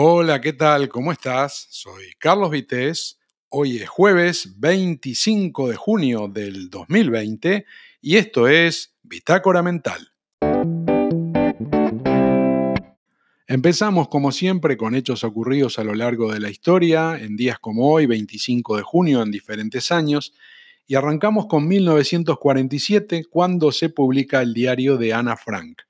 Hola, ¿qué tal? ¿Cómo estás? Soy Carlos Vitéz. Hoy es jueves 25 de junio del 2020 y esto es Bitácora Mental. Empezamos como siempre con hechos ocurridos a lo largo de la historia, en días como hoy, 25 de junio, en diferentes años, y arrancamos con 1947, cuando se publica el diario de Ana Frank.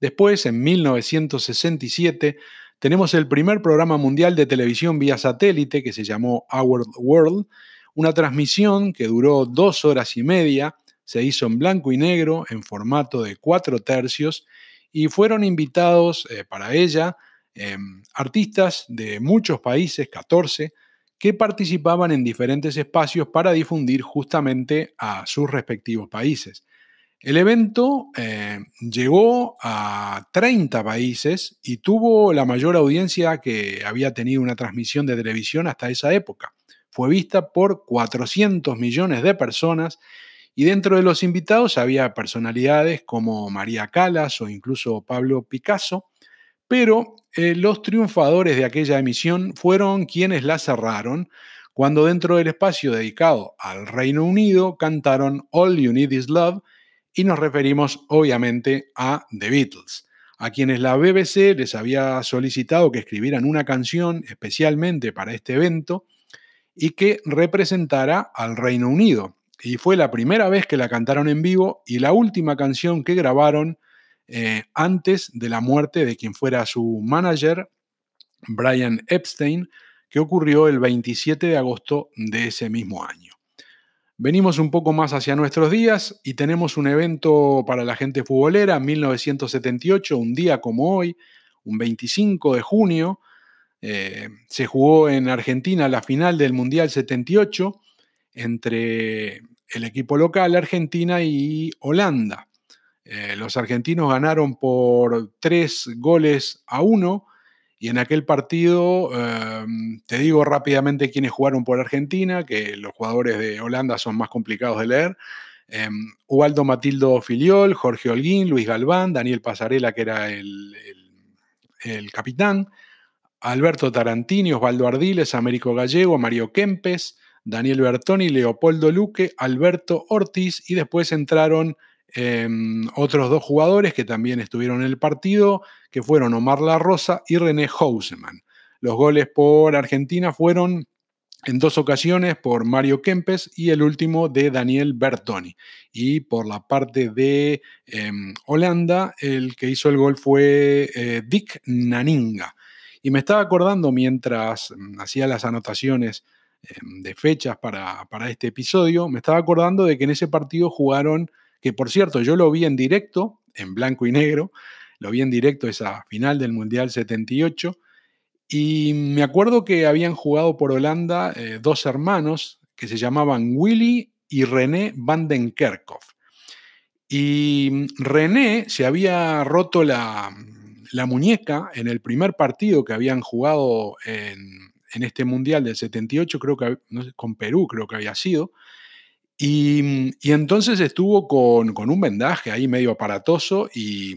Después, en 1967, tenemos el primer programa mundial de televisión vía satélite que se llamó Our World, una transmisión que duró dos horas y media, se hizo en blanco y negro, en formato de cuatro tercios, y fueron invitados eh, para ella em, artistas de muchos países, 14, que participaban en diferentes espacios para difundir justamente a sus respectivos países. El evento eh, llegó a 30 países y tuvo la mayor audiencia que había tenido una transmisión de televisión hasta esa época. Fue vista por 400 millones de personas y dentro de los invitados había personalidades como María Calas o incluso Pablo Picasso, pero eh, los triunfadores de aquella emisión fueron quienes la cerraron cuando dentro del espacio dedicado al Reino Unido cantaron All You Need Is Love, y nos referimos obviamente a The Beatles, a quienes la BBC les había solicitado que escribieran una canción especialmente para este evento y que representara al Reino Unido. Y fue la primera vez que la cantaron en vivo y la última canción que grabaron eh, antes de la muerte de quien fuera su manager, Brian Epstein, que ocurrió el 27 de agosto de ese mismo año. Venimos un poco más hacia nuestros días y tenemos un evento para la gente futbolera, 1978, un día como hoy, un 25 de junio, eh, se jugó en Argentina la final del Mundial 78 entre el equipo local, Argentina y Holanda. Eh, los argentinos ganaron por tres goles a uno y en aquel partido, em, te digo rápidamente quiénes jugaron por Argentina, que los jugadores de Holanda son más complicados de leer. Um, Ubaldo Matildo Filiol, Jorge Holguín, Luis Galván, Daniel Pasarela, que era el, el capitán, Alberto Tarantini, Osvaldo Ardiles, Américo Gallego, Mario Kempes, Daniel Bertoni, Leopoldo Luque, Alberto Ortiz y después entraron Em, otros dos jugadores que también estuvieron en el partido, que fueron Omar La Rosa y René Houseman. Los goles por Argentina fueron en dos ocasiones por Mario Kempes y el último de Daniel Bertoni. Y por la parte de em, Holanda, el que hizo el gol fue eh, Dick Naninga. Y me estaba acordando mientras mm, hacía las anotaciones em, de fechas para, para este episodio, me estaba acordando de que en ese partido jugaron que por cierto yo lo vi en directo, en blanco y negro, lo vi en directo esa final del Mundial 78, y me acuerdo que habían jugado por Holanda eh, dos hermanos que se llamaban Willy y René van den Kerkhoff. Y René se había roto la, muñeca en el primer partido que habían jugado en, este Mundial del 78, creo que con Perú creo que había sido, y, entonces estuvo con, un vendaje ahí medio aparatoso y,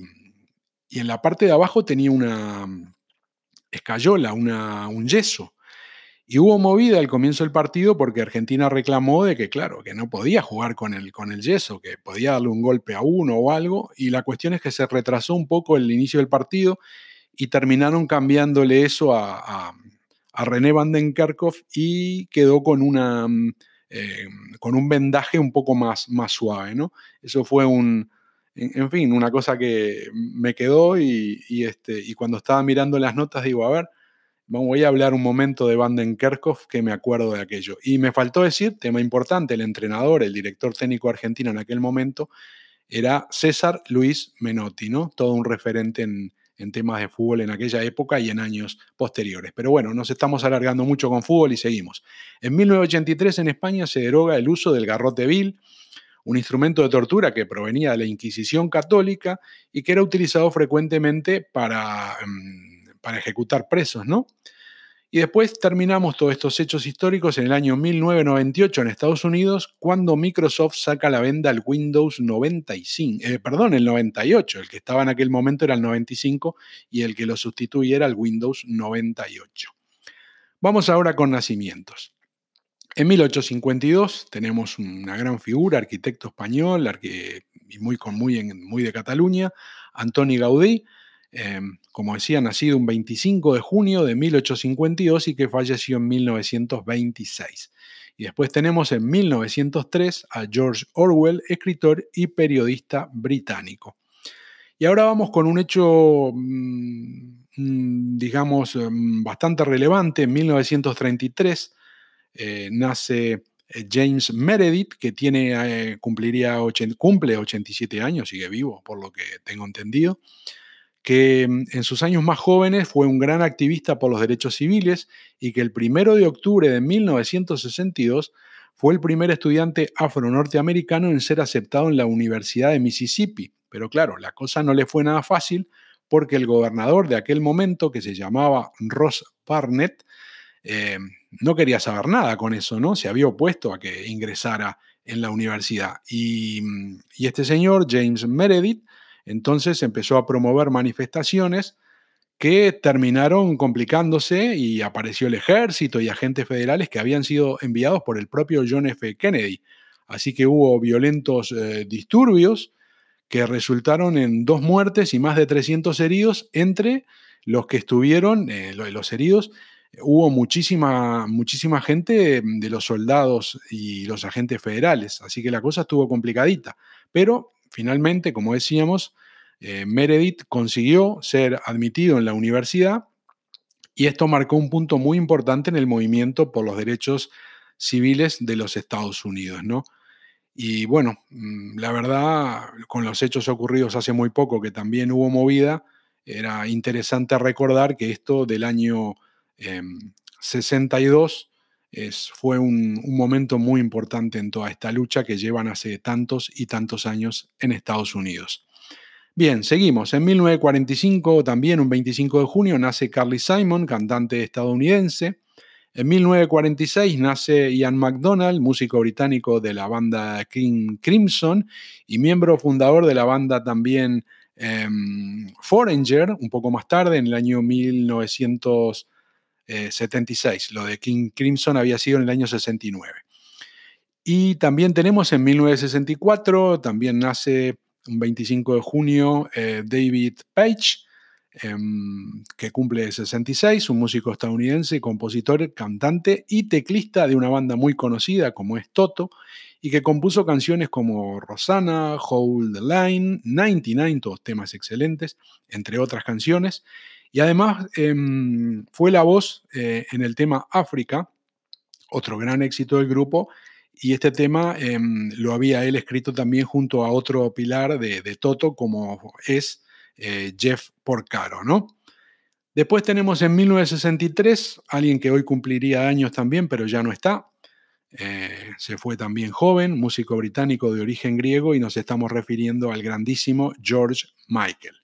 en la parte de abajo tenía una escayola, un yeso. Y hubo movida al comienzo del partido porque Argentina reclamó de que, claro, que no podía jugar con el, con el yeso, que podía darle un golpe a uno o algo. Y la cuestión es que se retrasó un poco el inicio del partido y terminaron cambiándole eso a, a, René Van y quedó con una eh, con un vendaje un poco más, más suave, ¿no? Eso fue un, en, fin, una cosa que me quedó y, este, y cuando estaba mirando las notas digo, a ver, voy a hablar un momento de Vandenkerkhoff que me acuerdo de aquello. Y me faltó decir, tema importante, el entrenador, el director técnico argentino en aquel momento era César Luis Menotti, ¿no? Todo un referente en, en temas de fútbol en aquella época y en años posteriores. Pero bueno, nos estamos alargando mucho con fútbol y seguimos. En 1983 en España se deroga el uso del garrote vil, un instrumento de tortura que provenía de la Inquisición católica y que era utilizado frecuentemente para, mm, para ejecutar presos, ¿no? Y después terminamos todos estos hechos históricos en el año 1998 en Estados Unidos, cuando Microsoft saca la venda el Windows 95, eh, perdón, el 98, el que estaba en aquel momento era el 95 y el que lo sustituye era el Windows 98. Vamos ahora con nacimientos. En 1852 tenemos una gran figura, arquitecto español, muy, muy de Cataluña, Antoni Gaudí, Em, como decía, nacido un 25 de junio de 1852 y que falleció en 1926. Y después tenemos en 1903 a George Orwell, escritor y periodista británico. Y ahora vamos con un hecho, mm, mm, digamos, mm, bastante relevante. En 1933 eh, nace eh, James Meredith, que tiene, eh, cumpliría cumple 87 años, sigue vivo, por lo que tengo entendido que mm, en sus años más jóvenes fue un gran activista por los derechos civiles y que el primero de octubre de 1962 fue el primer estudiante afro-norteamericano en ser aceptado en la Universidad de Mississippi. Pero claro, la cosa no le fue nada fácil porque el gobernador de aquel momento, que se llamaba Ross Barnett, eh, no quería saber nada con eso, ¿no? Se había opuesto a que ingresara en la universidad. Y, mm, y este señor, James Meredith, entonces empezó a promover manifestaciones que terminaron complicándose y apareció el ejército y agentes federales que habían sido enviados por el propio John F. Kennedy. Así que hubo violentos eh, disturbios que resultaron en dos muertes y más de 300 heridos. Entre los que estuvieron, eh, los heridos, hubo muchísima, muchísima gente de los soldados y los agentes federales. Así que la cosa estuvo complicadita. Pero finalmente, como decíamos, eh, Meredith consiguió ser admitido en la universidad y esto marcó un punto muy importante en el movimiento por los derechos civiles de los Estados Unidos, ¿no? Y bueno, mm, la verdad, con los hechos ocurridos hace muy poco, que también hubo movida, era interesante recordar que esto del año 62 em, fue un, momento muy importante en toda esta lucha que llevan hace tantos y tantos años en Estados Unidos. Bien, seguimos. En 1945, también un 25 de junio, nace Carly Simon, cantante estadounidense. En 1946 nace Ian MacDonald, músico británico de la banda King Crimson y miembro fundador de la banda también em, Foreigner, un poco más tarde, en el año 1976. Lo de King Crimson había sido en el año 69. Y también tenemos en 1964, también nace un 25 de junio, eh, David Page, em, que cumple 66, un músico estadounidense, compositor, cantante y teclista de una banda muy conocida como es Toto, y que compuso canciones como Rosanna, Hold the Line, 99, todos temas excelentes, entre otras canciones. Y además em, fue la voz eh, en el tema África, otro gran éxito del grupo, y este tema em, lo había él escrito también junto a otro pilar de, Toto, como es eh, Jeff Porcaro, ¿no? Después tenemos en 1963 alguien que hoy cumpliría años también, pero ya no está. Eh, se fue también joven, músico británico de origen griego, y nos estamos refiriendo al grandísimo George Michael.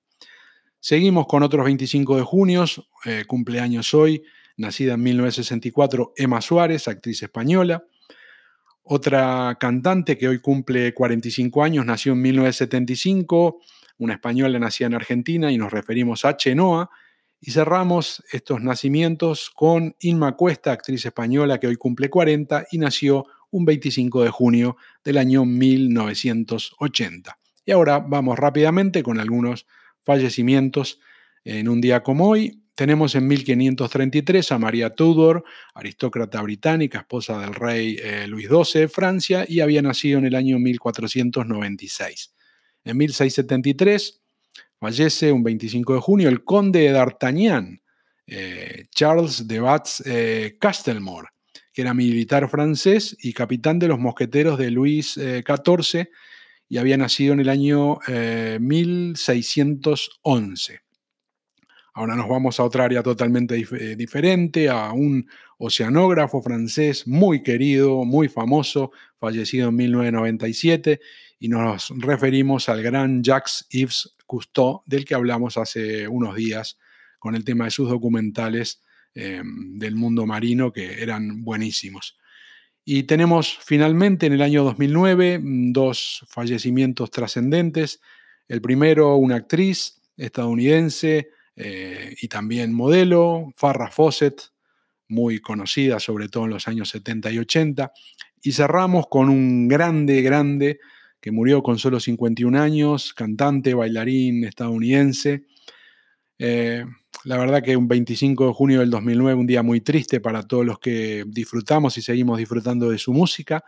Seguimos con otros 25 de junio, eh, cumpleaños hoy, nacida en 1964 Emma Suárez, actriz española. Otra cantante que hoy cumple 45 años, nació en 1975, una española nacida en Argentina y nos referimos a Chenoa. Y cerramos estos nacimientos con Inma Cuesta, actriz española que hoy cumple 40 y nació un 25 de junio del año 1980. Y ahora vamos rápidamente con algunos fallecimientos en un día como hoy. Tenemos en 1533 a María Tudor, aristócrata británica, esposa del rey eh, Luis XII de Francia, y había nacido en el año 1496. En 1673 fallece un 25 de junio el conde de D'Artagnan, eh, Charles de Batz eh, Castelmore, que era militar francés y capitán de los mosqueteros de Luis XIV y había nacido en el año 1611. Ahora nos vamos a otra área totalmente eh, diferente, a un oceanógrafo francés muy querido, muy famoso, fallecido en 1997, y nos referimos al gran Jacques-Yves Cousteau, del que hablamos hace unos días con el tema de sus documentales del mundo marino que eran buenísimos. Y tenemos finalmente en el año 2009 mm, dos fallecimientos trascendentes. El primero, una actriz estadounidense eh, y también modelo, Farrah Fawcett, muy conocida sobre todo en los años 70 y 80. Y cerramos con un grande, grande, que murió con solo 51 años, cantante, bailarín estadounidense. Eh, la verdad que un 25 de junio del 2009, un día muy triste para todos los que disfrutamos y seguimos disfrutando de su música.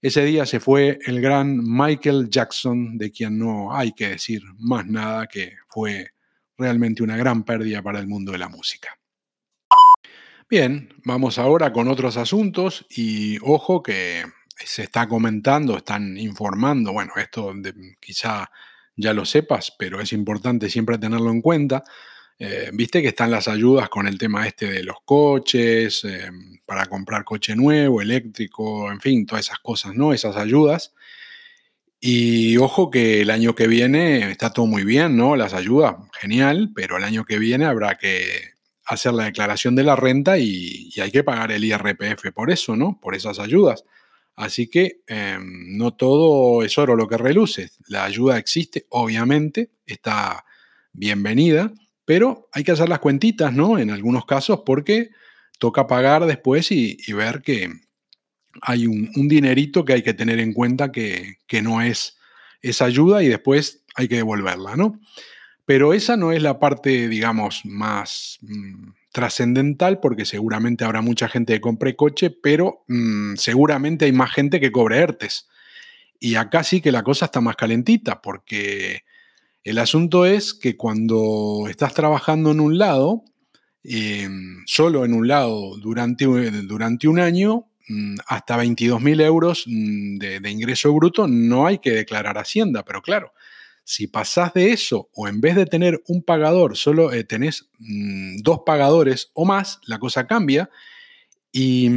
Ese día se fue el gran Michael Jackson, de quien no hay que decir más nada, que fue realmente una gran pérdida para el mundo de la música. Bien, vamos ahora con otros asuntos y ojo que se está comentando, están informando, bueno, esto quizá ya lo sepas, pero es importante siempre tenerlo en cuenta eh, viste que están las ayudas con el tema este de los coches, eh, para comprar coche nuevo, eléctrico, en fin, todas esas cosas, ¿no? Esas ayudas. Y ojo que el año que viene está todo muy bien, ¿no? Las ayudas, genial, pero el año que viene habrá que hacer la declaración de la renta y, hay que pagar el IRPF por eso, ¿no? Por esas ayudas. Así que em, no todo es oro lo que reluce. La ayuda existe, obviamente, está bienvenida, pero hay que hacer las cuentitas, ¿no? En algunos casos porque toca pagar después y, ver que hay un, dinerito que hay que tener en cuenta que, no es esa ayuda y después hay que devolverla, ¿no? Pero esa no es la parte, digamos, más mm, trascendental porque seguramente habrá mucha gente que compre coche, pero mm, seguramente hay más gente que cobre ERTES. Y acá sí que la cosa está más calentita porque el asunto es que cuando estás trabajando en un lado, em, solo en un lado durante, durante un año, mm, hasta 22.000 euros mm, de, ingreso bruto no hay que declarar Hacienda, pero claro, si pasás de eso o en vez de tener un pagador, solo eh, tenés mm, dos pagadores o más, la cosa cambia y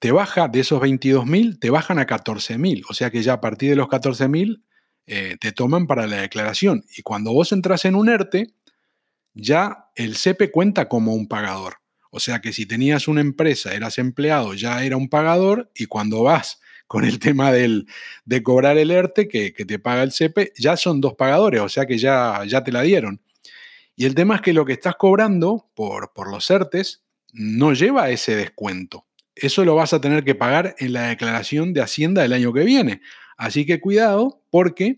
te baja de esos 22.000, te bajan a 14.000, o sea que ya a partir de los 14.000 eh, te toman para la declaración. Y cuando vos entras en un ERTE, ya el CEPE cuenta como un pagador. O sea que si tenías una empresa, eras empleado, ya era un pagador y cuando vas con el tema del, de cobrar el ERTE que, te paga el CEPE, ya son dos pagadores, o sea que ya, ya te la dieron. Y el tema es que lo que estás cobrando por, por los ERTES no lleva ese descuento. Eso lo vas a tener que pagar en la declaración de Hacienda del año que viene. Así que cuidado porque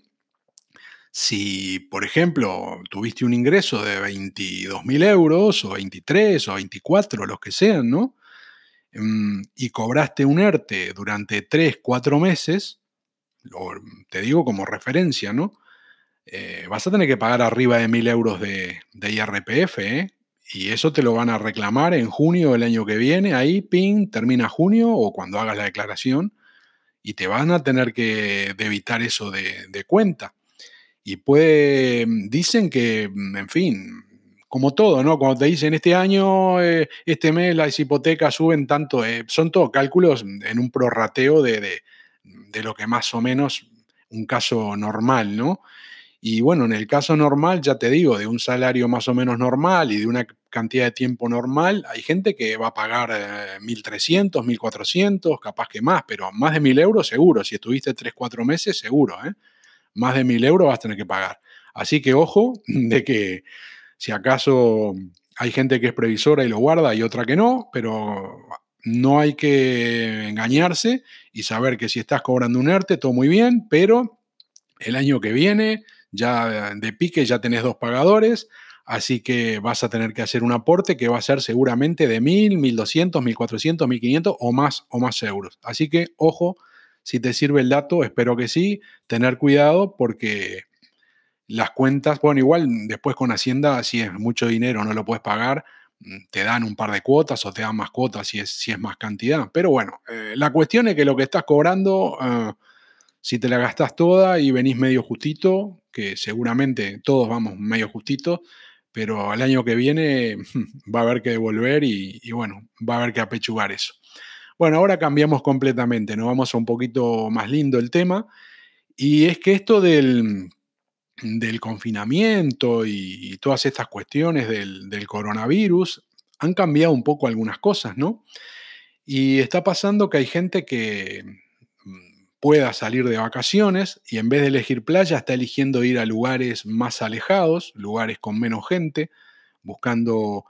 si, por ejemplo, tuviste un ingreso de 22 mil euros o 23 o 24, los que sean, ¿no? Mm, y cobraste un ERTE durante 3, 4 meses, te digo como referencia, ¿no? Eh, vas a tener que pagar arriba de mil euros de, IRPF, ¿eh? Y eso te lo van a reclamar en junio del año que viene, ahí, ping, termina junio o cuando hagas la declaración y te van a tener que debitar eso de, cuenta. Y puede, mm, dicen que, mm, en fin, como todo, ¿no? Cuando te dicen este año, eh, este mes las hipotecas suben tanto, eh, son todos cálculos en un prorrateo de, de, de, lo que más o menos un caso normal, ¿no? Y bueno, en el caso normal, ya te digo, de un salario más o menos normal y de una cantidad de tiempo normal, hay gente que va a pagar 1.300, eh, 1.400, capaz que más, pero más de 1.000 euros seguro. Si estuviste 3, 4 meses, seguro. ¿eh? Más de 1.000 euros vas a tener que pagar. Así que ojo de que si acaso hay gente que es previsora y lo guarda y otra que no, pero no hay que engañarse y saber que si estás cobrando un ERTE, todo muy bien, pero el año que viene ya de pique ya tenés dos pagadores, así que vas a tener que hacer un aporte que va a ser seguramente de 1.000, 1.200, 1.400, 1.500 o más, o más euros. Así que ojo, si te sirve el dato, espero que sí, tener cuidado porque las cuentas, bueno, igual después con Hacienda, si es mucho dinero, no lo puedes pagar, mm, te dan un par de cuotas o te dan más cuotas si es, si es más cantidad. Pero bueno, eh, la cuestión es que lo que estás cobrando... Eh, si te la gastas toda y venís medio justito, que seguramente todos vamos medio justito, pero al año que viene va a haber que devolver y, bueno, va a haber que apechugar eso. Bueno, ahora cambiamos completamente, nos vamos a un poquito más lindo el tema. Y es que esto del, confinamiento y, todas estas cuestiones del, coronavirus han cambiado un poco algunas cosas, ¿no? Y está pasando que hay gente que pueda salir de vacaciones y en vez de elegir playa está eligiendo ir a lugares más alejados, lugares con menos gente, buscando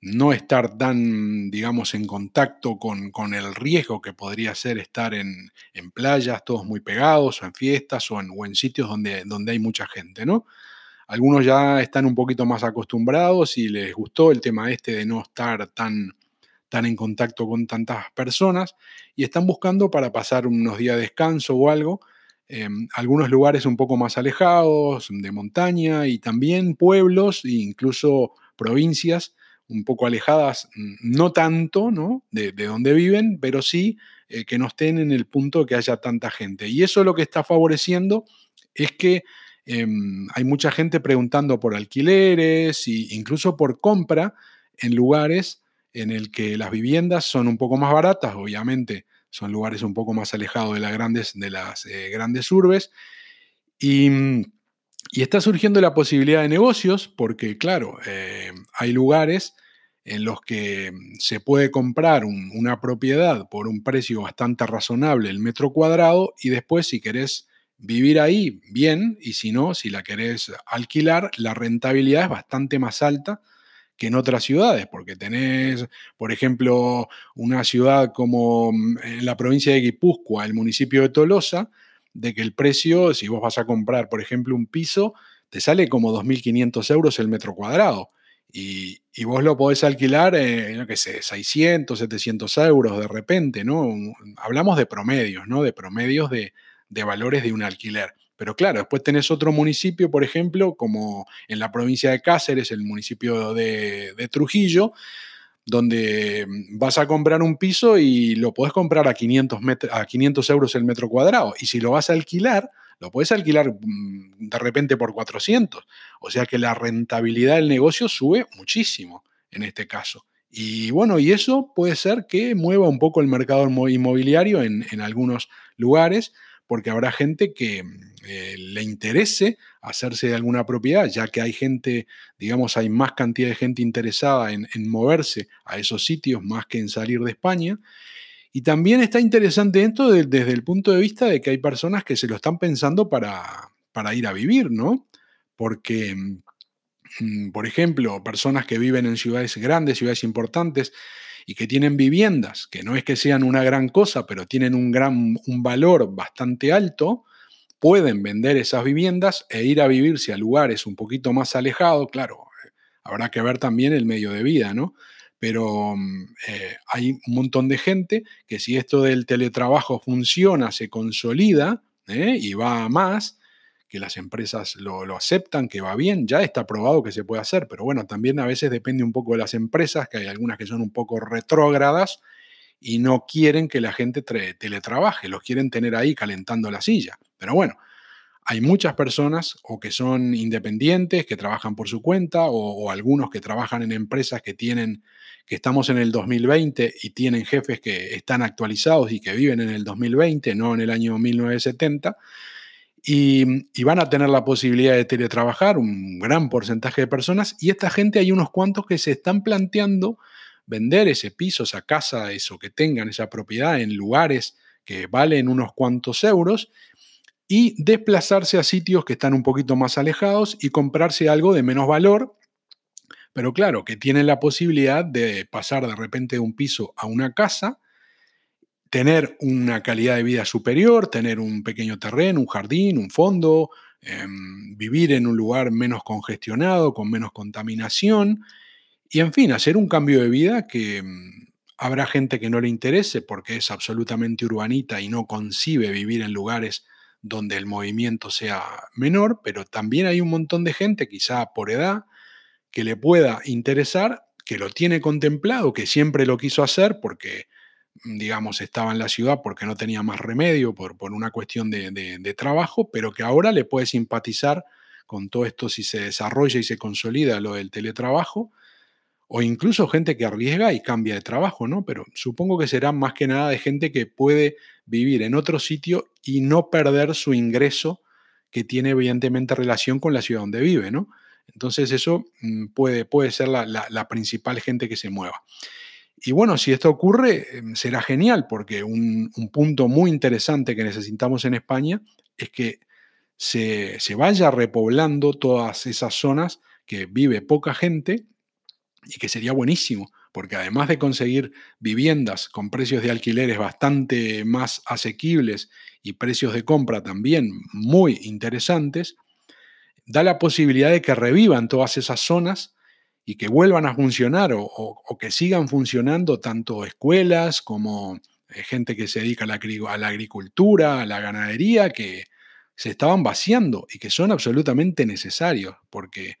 no estar tan, digamos, en contacto con, el riesgo que podría ser estar en, playas, todos muy pegados, o en fiestas, o en, sitios donde, donde hay mucha gente, ¿no? Algunos ya están un poquito más acostumbrados y les gustó el tema este de no estar tan, tan en contacto con tantas personas y están buscando para pasar unos días de descanso o algo, em, algunos lugares un poco más alejados, de montaña y también pueblos e incluso provincias un poco alejadas, no tanto ¿no? De, donde viven, pero sí eh, que no estén en el punto que haya tanta gente. Y eso lo que está favoreciendo es que em, hay mucha gente preguntando por alquileres e incluso por compra en lugares en el que las viviendas son un poco más baratas, obviamente son lugares un poco más alejados de, las grandes, de las eh, grandes urbes. Y mm, y está surgiendo la posibilidad de negocios porque, claro, eh, hay lugares en los que mm, se puede comprar una propiedad por un precio bastante razonable el metro cuadrado y después si querés vivir ahí, bien, y si no, si la querés alquilar, la rentabilidad es bastante más alta que en otras ciudades, porque tenés, por ejemplo, una ciudad como mm, en la provincia de Guipúzcoa, el municipio de Tolosa, de que el precio, si vos vas a comprar, por ejemplo, un piso, te sale como 2.500 euros el metro cuadrado. Y, vos lo podés alquilar, eh, no qué sé, 600, 700 euros de repente, ¿no? Hablamos de promedios, ¿no? De promedios de, valores de un alquiler. Pero claro, después tenés otro municipio, por ejemplo, como en la provincia de Cáceres, el municipio de, Trujillo, donde mm, vas a comprar un piso y lo puedes comprar a 500, a 500 euros el metro cuadrado. Y si lo vas a alquilar, lo puedes alquilar mm, de repente por 400. O sea que la rentabilidad del negocio sube muchísimo en este caso. Y bueno, y eso puede ser que mueva un poco el mercado inmobiliario en, en algunos lugares, porque habrá gente que eh, le interese hacerse de alguna propiedad, ya que hay gente, digamos, hay más cantidad de gente interesada en, moverse a esos sitios más que en salir de España. Y también está interesante esto desde el punto de vista de que hay personas que se lo están pensando para, para ir a vivir, ¿no? Porque, mm, por ejemplo, personas que viven en ciudades grandes, ciudades importantes, y que tienen viviendas, que no es que sean una gran cosa, pero tienen un, gran, un valor bastante alto, pueden vender esas viviendas e ir a vivirse a lugares un poquito más alejados, claro, habrá que ver también el medio de vida, ¿no? Pero mm, eh, hay un montón de gente que si esto del teletrabajo funciona, se consolida ¿eh? y va a más, que las empresas lo, aceptan, que va bien, ya está probado que se puede hacer, pero bueno, también a veces depende un poco de las empresas, que hay algunas que son un poco retrógradas y no quieren que la gente teletrabaje, los quieren tener ahí calentando la silla. Pero bueno, hay muchas personas o que son independientes, que trabajan por su cuenta, o, algunos que trabajan en empresas que tienen, que estamos en el 2020 y tienen jefes que están actualizados y que viven en el 2020, no en el año 1970. Y, van a tener la posibilidad de teletrabajar, un gran porcentaje de personas, y esta gente hay unos cuantos que se están planteando vender ese piso, esa casa, eso que tengan, esa propiedad en lugares que valen unos cuantos euros y desplazarse a sitios que están un poquito más alejados y comprarse algo de menos valor, pero claro, que tienen la posibilidad de pasar de repente de un piso a una casa tener una calidad de vida superior, tener un pequeño terreno, un jardín, un fondo, em, vivir en un lugar menos congestionado, con menos contaminación, y en fin, hacer un cambio de vida que em, habrá gente que no le interese porque es absolutamente urbanita y no concibe vivir en lugares donde el movimiento sea menor, pero también hay un montón de gente, quizá por edad, que le pueda interesar, que lo tiene contemplado, que siempre lo quiso hacer porque digamos, estaba en la ciudad porque no tenía más remedio por, por una cuestión de, trabajo, pero que ahora le puede simpatizar con todo esto si se desarrolla y se consolida lo del teletrabajo, o incluso gente que arriesga y cambia de trabajo, ¿no? Pero supongo que será más que nada de gente que puede vivir en otro sitio y no perder su ingreso que tiene evidentemente relación con la ciudad donde vive, ¿no? Entonces eso mm, puede, puede ser la, principal gente que se mueva. Y bueno, si esto ocurre, em, será genial, porque un, punto muy interesante que necesitamos en España es que se, se, vaya repoblando todas esas zonas que vive poca gente y que sería buenísimo, porque además de conseguir viviendas con precios de alquileres bastante más asequibles y precios de compra también muy interesantes, da la posibilidad de que revivan todas esas zonas y que vuelvan a funcionar o, que sigan funcionando tanto escuelas como eh, gente que se dedica a la, a la agricultura, a la ganadería, que se estaban vaciando y que son absolutamente necesarios, porque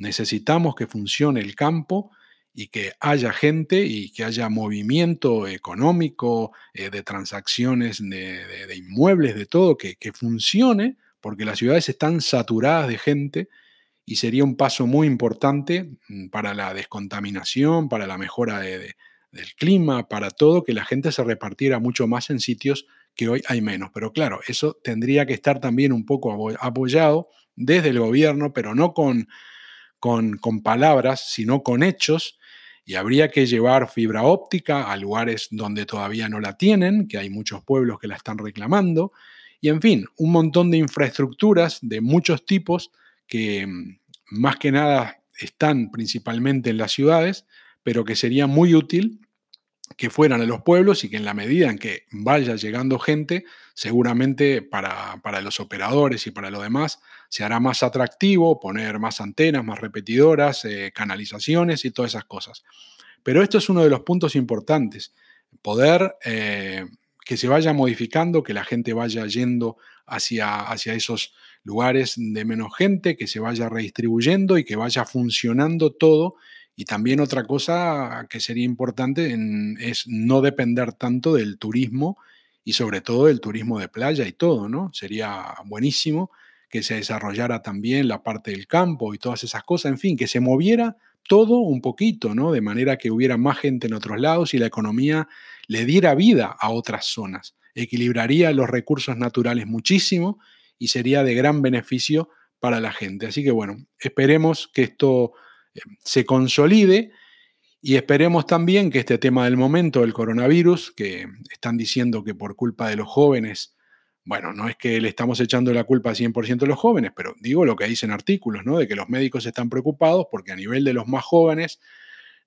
necesitamos que funcione el campo y que haya gente y que haya movimiento económico, eh, de transacciones de, inmuebles, de todo, que, funcione, porque las ciudades están saturadas de gente y sería un paso muy importante mm, para la descontaminación, para la mejora del clima, para todo, que la gente se repartiera mucho más en sitios que hoy hay menos. Pero claro, eso tendría que estar también un poco apoyado desde el gobierno, pero no con, con, con palabras, sino con hechos y habría que llevar fibra óptica a lugares donde todavía no la tienen, que hay muchos pueblos que la están reclamando, y en fin, un montón de infraestructuras de muchos tipos que mm, más que nada están principalmente en las ciudades, pero que sería muy útil que fueran a los pueblos y que en la medida en que vaya llegando gente, seguramente para, los operadores y para lo demás, se hará más atractivo poner más antenas, más repetidoras, eh, canalizaciones y todas esas cosas. Pero esto es uno de los puntos importantes, poder eh, que se vaya modificando, que la gente vaya yendo hacia, hacia esos lugares de menos gente, que se vaya redistribuyendo y que vaya funcionando todo. Y también otra cosa que sería importante es no depender tanto del turismo y sobre todo del turismo de playa y todo, ¿no? Sería buenísimo que se desarrollara también la parte del campo y todas esas cosas, en fin, que se moviera todo un poquito, ¿no? De manera que hubiera más gente en otros lados y la economía le diera vida a otras zonas. Equilibraría los recursos naturales muchísimo y sería de gran beneficio para la gente. Así que bueno, esperemos que esto eh, se consolide y esperemos también que este tema del momento del coronavirus, que están diciendo que por culpa de los jóvenes bueno, no es que le estamos echando la culpa a 100% a los jóvenes, pero digo lo que dicen artículos, ¿no? De que los médicos están preocupados porque a nivel de los más jóvenes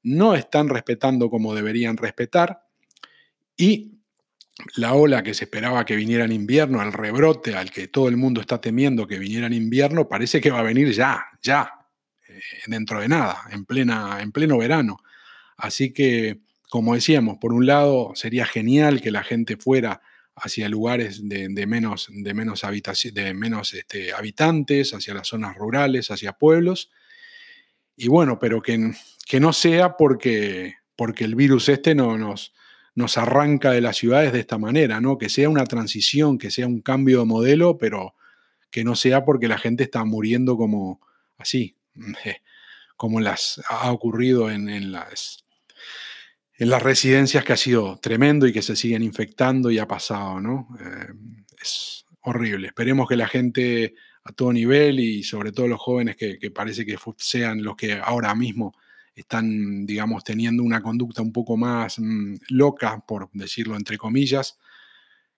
no están respetando como deberían respetar y la ola que se esperaba que viniera en invierno, el rebrote al que todo el mundo está temiendo que viniera en invierno, parece que va a venir ya, ya, eh, dentro de nada, en, plena, en pleno verano. Así que, como decíamos, por un lado sería genial que la gente fuera hacia lugares de, menos, de menos, de menos este, habitantes, hacia las zonas rurales, hacia pueblos. Y bueno, pero que, que no sea porque, porque el virus este no nos, nos arranca de las ciudades de esta manera, ¿no? Que sea una transición, que sea un cambio de modelo, pero que no sea porque la gente está muriendo como así, como las ha ocurrido en, en las en las residencias que ha sido tremendo y que se siguen infectando y ha pasado, ¿no? Eh, es horrible. Esperemos que la gente a todo nivel y sobre todo los jóvenes que, parece que sean los que ahora mismo están, digamos, teniendo una conducta un poco más mm, loca, por decirlo entre comillas,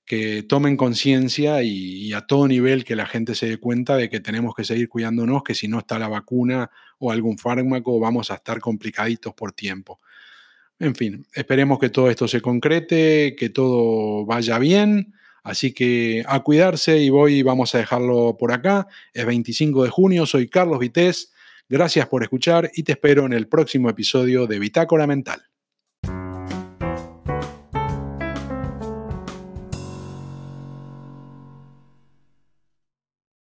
que tomen conciencia y, a todo nivel que la gente se dé cuenta de que tenemos que seguir cuidándonos, que si no está la vacuna o algún fármaco vamos a estar complicaditos por tiempo. En fin, esperemos que todo esto se concrete, que todo vaya bien. Así que a cuidarse y voy, vamos a dejarlo por acá. Es 25 de junio, soy Carlos Vités. Gracias por escuchar y te espero en el próximo episodio de Bitácora Mental.